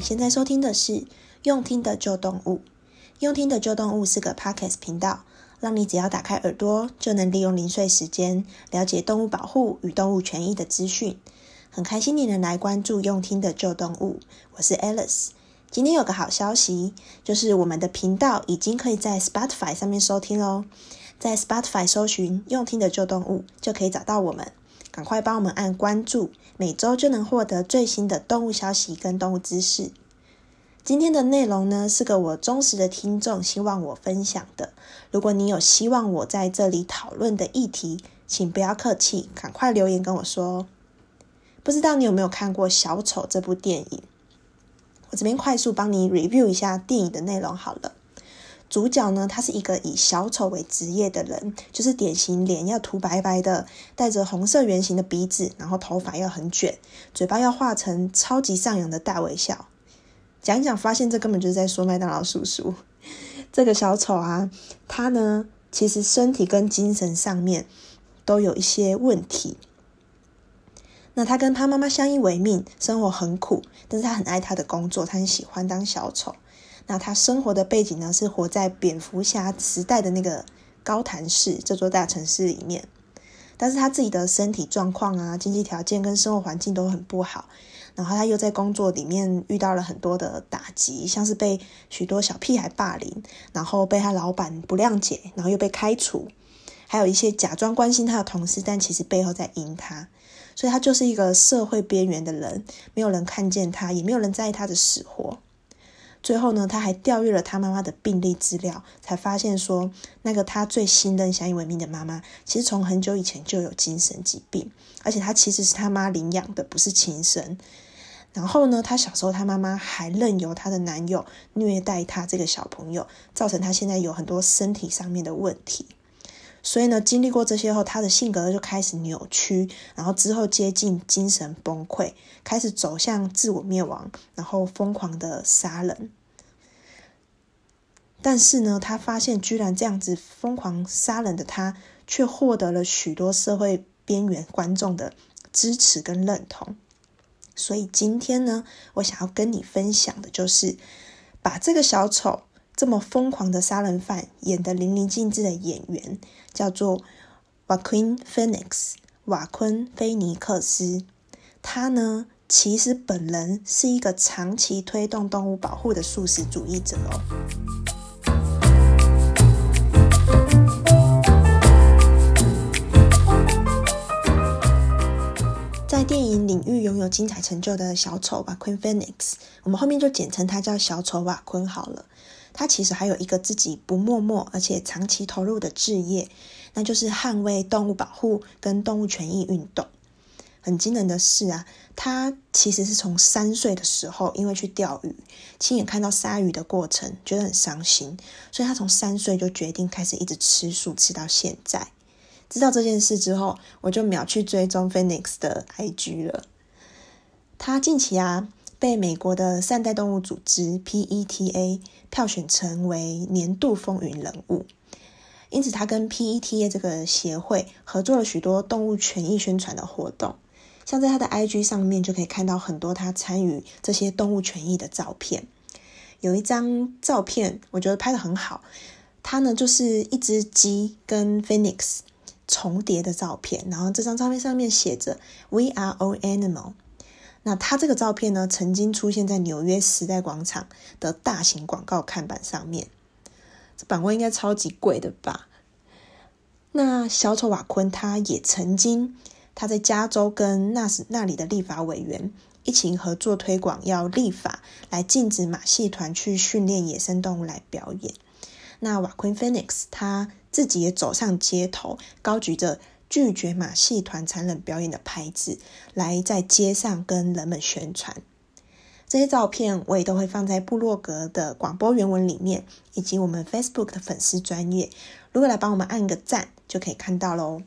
现在收听的是用听的旧动物。用听的旧动物是个 Podcast 频道，让你只要打开耳朵，就能利用零碎时间了解动物保护与动物权益的资讯。很开心你能来关注用听的旧动物，我是 Alice。今天有个好消息，就是我们的频道已经可以在 Spotify 上面收听喽。在 Spotify 搜寻用听的旧动物，就可以找到我们。赶快帮我们按关注，每周就能获得最新的动物消息跟动物知识。今天的内容呢，是个我忠实的听众希望我分享的。如果你有希望我在这里讨论的议题，请不要客气，赶快留言跟我说。不知道你有没有看过《小丑》这部电影？我这边快速帮你 review 一下电影的内容好了。主角呢，他是一个以小丑为职业的人，就是典型脸要涂白白的，带着红色圆形的鼻子，然后头发要很卷，嘴巴要画成超级上扬的大微笑。讲一讲，发现这根本就是在说麦当劳叔叔。这个小丑啊，他呢，其实身体跟精神上面都有一些问题。那他跟他妈妈相依为命，生活很苦，但是他很爱他的工作，他很喜欢当小丑。那他生活的背景呢，是活在蝙蝠侠时代的那个高谭市这座大城市里面，但是他自己的身体状况啊、经济条件跟生活环境都很不好，然后他又在工作里面遇到了很多的打击，像是被许多小屁孩霸凌，然后被他老板不谅解，然后又被开除，还有一些假装关心他的同事，但其实背后在阴他，所以他就是一个社会边缘的人，没有人看见他，也没有人在意他的死活。最后呢，他还调阅了他妈妈的病历资料，才发现说，那个他最信任、相依为命的妈妈，其实从很久以前就有精神疾病，而且他其实是他妈领养的，不是亲生。然后呢，他小时候他妈妈还任由她的男友虐待他这个小朋友，造成他现在有很多身体上面的问题。所以呢，经历过这些后，他的性格就开始扭曲，然后之后接近精神崩溃，开始走向自我灭亡，然后疯狂的杀人。但是呢，他发现居然这样子疯狂杀人的他，却获得了许多社会边缘观众的支持跟认同。所以今天呢，我想要跟你分享的就是，把这个小丑。这么疯狂的杀人犯演得淋漓尽致的演员叫做 Joaquin Phoenix，瓦昆菲尼克斯。他呢，其实本人是一个长期推动动物保护的素食主义者哦。在电影领域拥有精彩成就的小丑瓦昆·菲尼克斯我们后面就简称他叫小丑瓦昆好了。他其实还有一个自己不默默而且长期投入的志业，那就是捍卫动物保护跟动物权益运动。很惊人的是啊，他其实是从三岁的时候，因为去钓鱼，亲眼看到鲨鱼的过程，觉得很伤心，所以他从三岁就决定开始一直吃素，吃到现在。知道这件事之后，我就秒去追踪 Phoenix 的 IG 了。他近期啊。被美国的善待动物组织 PETA 票选成为年度风云人物，因此他跟 PETA 这个协会合作了许多动物权益宣传的活动，像在他的 IG 上面就可以看到很多他参与这些动物权益的照片。有一张照片我觉得拍得很好，它呢就是一只鸡跟 Phoenix 重叠的照片，然后这张照片上面写着 “We are all animal”。那他这个照片呢，曾经出现在纽约时代广场的大型广告看板上面，这版位应该超级贵的吧？那小丑瓦昆他也曾经，他在加州跟那时那里的立法委员一起合作推广，要立法来禁止马戏团去训练野生动物来表演。那瓦昆菲尼克斯他自己也走上街头，高举着。拒绝马戏团残忍表演的牌子，来在街上跟人们宣传。这些照片我也都会放在部落格的广播原文里面，以及我们 Facebook 的粉丝专页。如果来帮我们按个赞，就可以看到喽。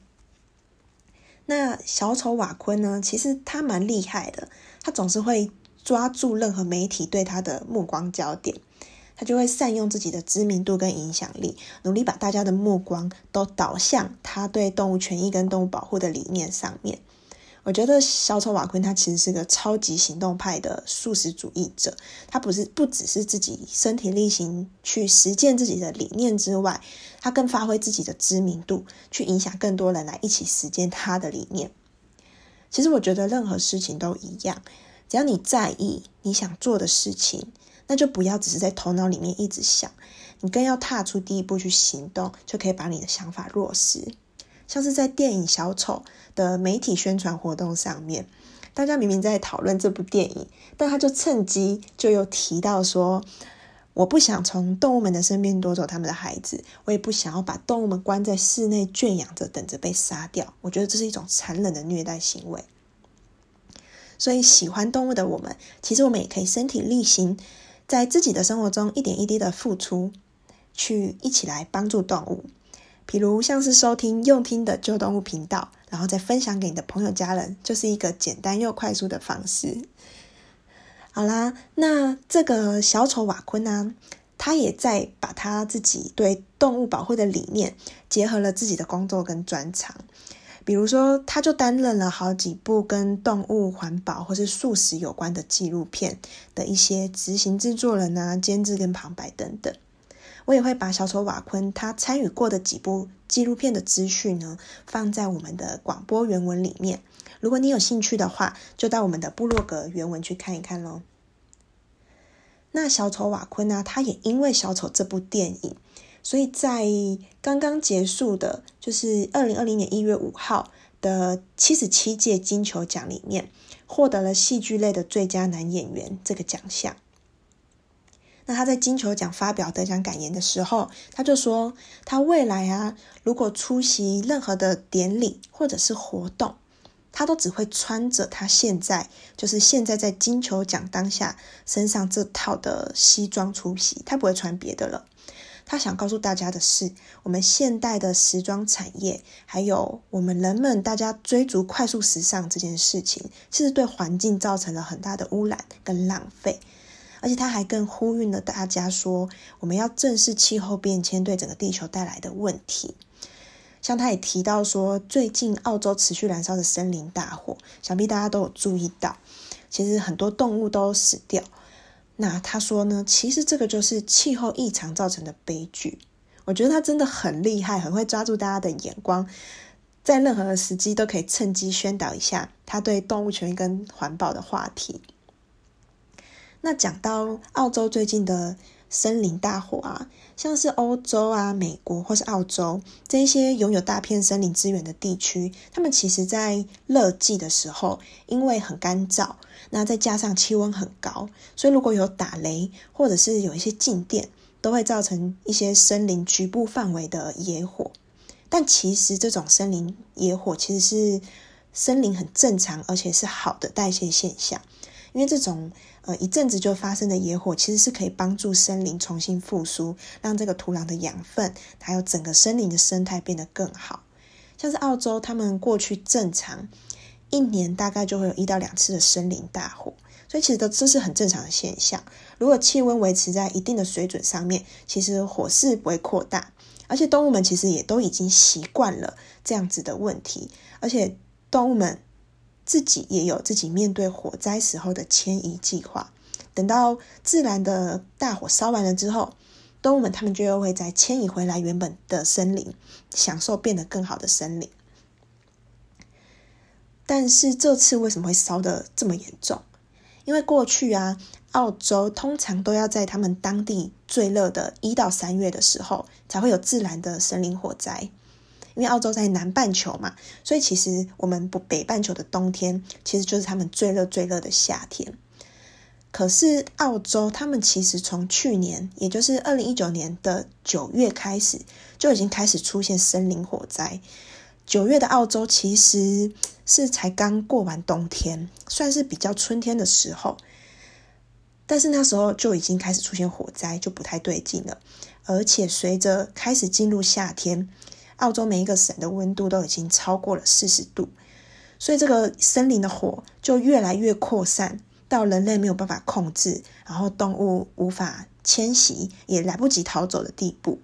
那小丑瓦昆呢？其实他蛮厉害的，他总是会抓住任何媒体对他的目光焦点。他就会善用自己的知名度跟影响力，努力把大家的目光都导向他对动物权益跟动物保护的理念上面。我觉得小丑瓦昆他其实是个超级行动派的素食主义者，他不是不只是自己身体力行去实践自己的理念之外，他更发挥自己的知名度，去影响更多人来一起实践他的理念。其实我觉得任何事情都一样，只要你在意你想做的事情，那就不要只是在头脑里面一直想，你更要踏出第一步去行动，就可以把你的想法落实。像是在电影《小丑》的媒体宣传活动上面，大家明明在讨论这部电影，但他就趁机就又提到说：“我不想从动物们的身边夺走他们的孩子，我也不想要把动物们关在室内圈养着，等着被杀掉。”我觉得这是一种残忍的虐待行为。所以，喜欢动物的我们，其实我们也可以身体力行，在自己的生活中一点一滴的付出，去一起来帮助动物。比如像是收听用听的旧动物频道，然后再分享给你的朋友家人，就是一个简单又快速的方式。好啦，那这个小丑瓦昆呢，他也在把他自己对动物保护的理念结合了自己的工作跟专长。比如说，他就担任了好几部跟动物环保或是素食有关的纪录片的一些执行制作人啊、监制跟旁白等等。我也会把小丑瓦昆他参与过的几部纪录片的资讯呢，放在我们的广播原文里面。如果你有兴趣的话，就到我们的部落格原文去看一看喽。那小丑瓦昆呢，他也因为小丑这部电影，所以在刚刚结束的，就是二零二零年一月五号的七十七届金球奖里面，获得了戏剧类的最佳男演员这个奖项。那他在金球奖发表得奖感言的时候，他就说，他未来啊，如果出席任何的典礼或者是活动，他都只会穿着他现在就是现在在金球奖当下身上这套的西装出席，他不会穿别的了。他想告诉大家的是，我们现代的时装产业，还有我们人们大家追逐快速时尚这件事情，其实对环境造成了很大的污染跟浪费。而且他还更呼吁了大家说，我们要正视气候变迁对整个地球带来的问题。像他也提到说，最近澳洲持续燃烧的森林大火，想必大家都有注意到，其实很多动物都死掉。那他说呢，其实这个就是气候异常造成的悲剧。我觉得他真的很厉害，很会抓住大家的眼光，在任何的时机都可以趁机宣导一下他对动物权益跟环保的话题。那讲到澳洲最近的森林大火啊，像是欧洲啊、美国或是澳洲这些拥有大片森林资源的地区，他们其实在热季的时候，因为很干燥，那再加上气温很高，所以如果有打雷或者是有一些静电，都会造成一些森林局部范围的野火。但其实这种森林野火其实是森林很正常而且是好的代谢现象，因为这种。呃，一阵子就发生的野火，其实是可以帮助森林重新复苏，让这个土壤的养分，还有整个森林的生态变得更好。像是澳洲，他们过去正常一年大概就会有一到两次的森林大火，所以其实都这是很正常的现象。如果气温维持在一定的水准上面，其实火势不会扩大，而且动物们其实也都已经习惯了这样子的问题，而且动物们。自己也有自己面对火灾时候的迁移计划。等到自然的大火烧完了之后，动物们他们就又会再迁移回来原本的森林，享受变得更好的森林。但是这次为什么会烧得这么严重？因为过去啊，澳洲通常都要在他们当地最热的一到三月的时候，才会有自然的森林火灾。因为澳洲在南半球嘛，所以其实我们不北半球的冬天，其实就是他们最热最热的夏天。可是澳洲他们其实从去年，也就是二零一九年的九月开始，就已经开始出现森林火灾。九月的澳洲其实是才刚过完冬天，算是比较春天的时候，但是那时候就已经开始出现火灾，就不太对劲了。而且随着开始进入夏天。澳洲每一个省的温度都已经超过了四十度，所以这个森林的火就越来越扩散，到人类没有办法控制，然后动物无法迁徙，也来不及逃走的地步。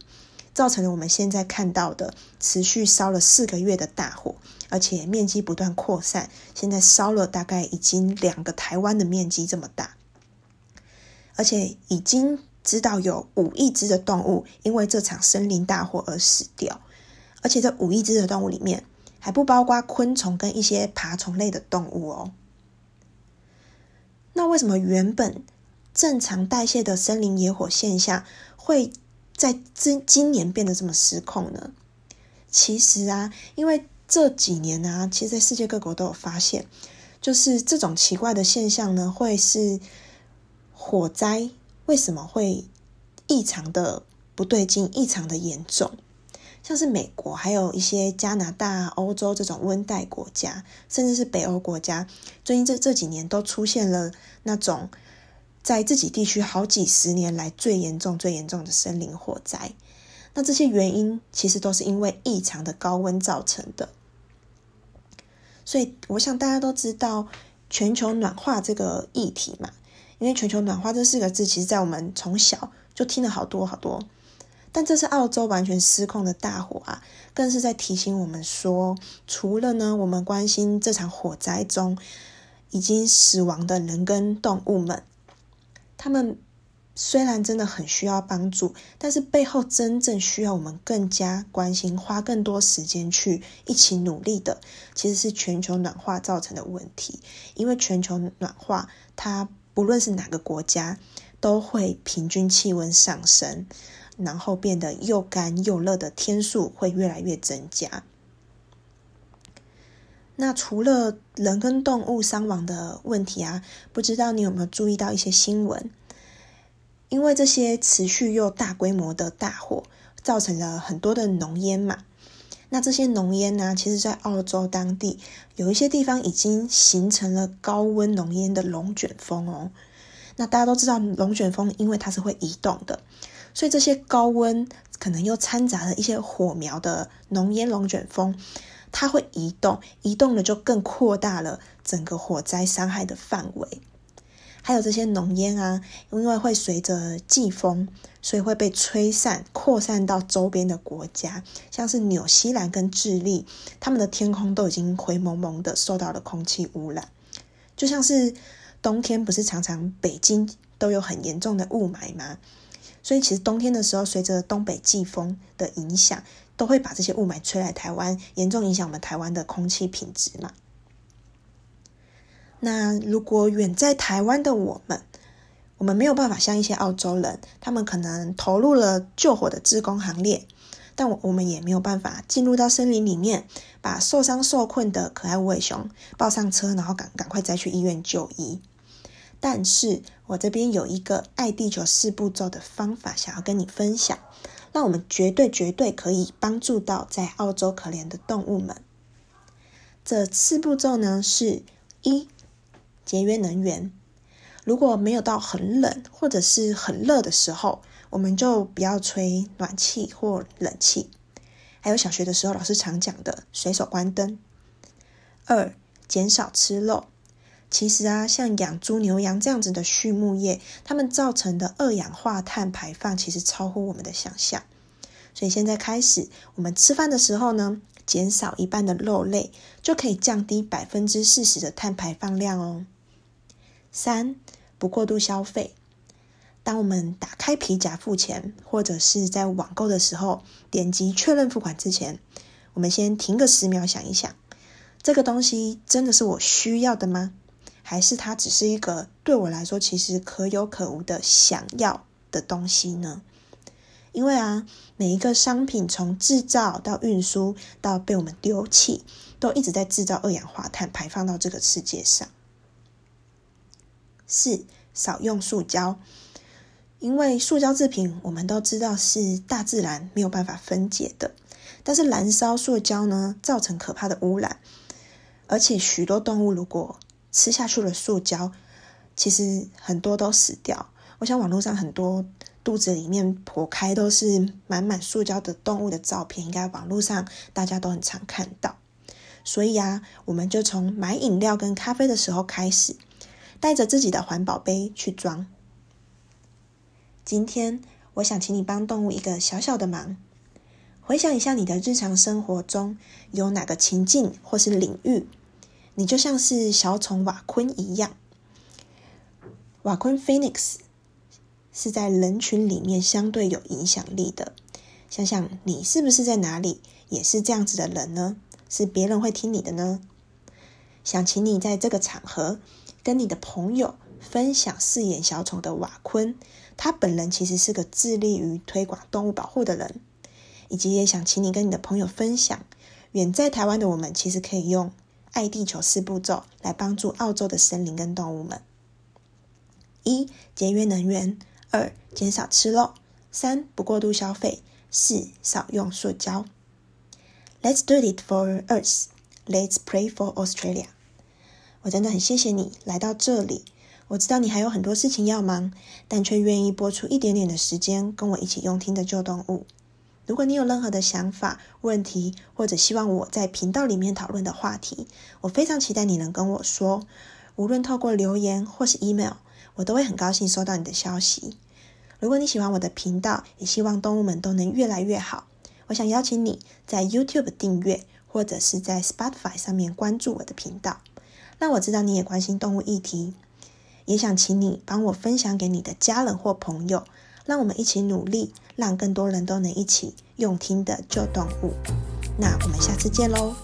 造成了我们现在看到的持续烧了四个月的大火，而且面积不断扩散，现在烧了大概已经两个台湾的面积这么大，而且已经知道有五亿只的动物因为这场森林大火而死掉，而且这五亿只的动物里面还不包括昆虫跟一些爬虫类的动物哦。那为什么原本正常代谢的森林野火现象会在今今年变得这么失控呢？其实啊，因为这几年啊，其实在世界各国都有发现，就是这种奇怪的现象呢，会是火灾为什么会异常的不对劲、异常的严重？像是美国，还有一些加拿大、欧洲这种温带国家，甚至是北欧国家，最近这这几年都出现了那种在自己地区好几十年来最严重、最严重的森林火灾。那这些原因其实都是因为异常的高温造成的。所以，我想大家都知道全球暖化这个议题嘛，因为全球暖化这四个字，其实在我们从小就听了好多好多。但这是澳洲完全失控的大火啊，更是在提醒我们说，除了呢，我们关心这场火灾中已经死亡的人跟动物们，他们虽然真的很需要帮助，但是背后真正需要我们更加关心、花更多时间去一起努力的，其实是全球暖化造成的问题。因为全球暖化，它不论是哪个国家，都会平均气温上升。然后变得又干又热的天数会越来越增加。那除了人跟动物伤亡的问题啊，不知道你有没有注意到一些新闻？因为这些持续又大规模的大火，造成了很多的浓烟嘛。那这些浓烟呢，其实在澳洲当地有一些地方已经形成了高温浓烟的龙卷风哦。那大家都知道龙卷风，因为它是会移动的。所以这些高温可能又掺杂了一些火苗的浓烟龙卷风，它会移动，移动了就更扩大了整个火灾伤害的范围。还有这些浓烟啊，因为会随着季风，所以会被吹散、扩散到周边的国家，像是纽西兰跟智利，他们的天空都已经灰蒙蒙的，受到了空气污染。就像是冬天，不是常常北京都有很严重的雾霾吗？所以，其实冬天的时候，随着东北季风的影响，都会把这些雾霾吹来台湾，严重影响我们台湾的空气品质嘛。那如果远在台湾的我们，我们没有办法像一些澳洲人，他们可能投入了救火的志工行列，但我我们也没有办法进入到森林里面，把受伤受困的可爱无尾熊抱上车，然后赶赶快再去医院就医。但是我这边有一个爱地球四步骤的方法，想要跟你分享，让我们绝对绝对可以帮助到在澳洲可怜的动物们。这四步骤呢是：一、节约能源。如果没有到很冷或者是很热的时候，我们就不要吹暖气或冷气。还有小学的时候老师常讲的，随手关灯。二、减少吃肉。其实啊，像养猪、牛羊这样子的畜牧业，它们造成的二氧化碳排放其实超乎我们的想象。所以现在开始，我们吃饭的时候呢，减少一半的肉类，就可以降低百分之四十的碳排放量哦。三，不过度消费。当我们打开皮夹付钱，或者是在网购的时候，点击确认付款之前，我们先停个十秒，想一想，这个东西真的是我需要的吗？还是它只是一个对我来说其实可有可无的想要的东西呢？因为啊，每一个商品从制造到运输到被我们丢弃，都一直在制造二氧化碳排放到这个世界上。四，少用塑胶，因为塑胶制品我们都知道是大自然没有办法分解的，但是燃烧塑胶呢，造成可怕的污染，而且许多动物如果吃下去的塑胶，其实很多都死掉。我想网络上很多肚子里面剖开都是满满塑胶的动物的照片，应该网络上大家都很常看到。所以啊，我们就从买饮料跟咖啡的时候开始，带着自己的环保杯去装。今天我想请你帮动物一个小小的忙，回想一下你的日常生活中有哪个情境或是领域，你就像是小虫瓦昆一样。瓦昆 Phoenix 是在人群里面相对有影响力的。想想你是不是在哪里也是这样子的人呢？是别人会听你的呢？想请你在这个场合跟你的朋友分享饰演小丑的瓦昆，他本人其实是个致力于推广动物保护的人，以及也想请你跟你的朋友分享，远在台湾的我们其实可以用爱地球四步骤来帮助澳洲的森林跟动物们：一、节约能源；二、减少吃肉；三、不过度消费。四、少用塑胶。Let's do it for Earth. Let's pray for Australia. 我真的很谢谢你来到这里。我知道你还有很多事情要忙，但却愿意拨出一点点的时间跟我一起用听的救动物。如果你有任何的想法、问题，或者希望我在频道里面讨论的话题，我非常期待你能跟我说。无论透过留言或是 email，我都会很高兴收到你的消息。如果你喜欢我的频道，也希望动物们都能越来越好，我想邀请你在 YouTube 订阅，或者是在 Spotify 上面关注我的频道，让我知道你也关心动物议题。也想请你帮我分享给你的家人或朋友，让我们一起努力，让更多人都能一起用听的救动物。那我们下次见喽！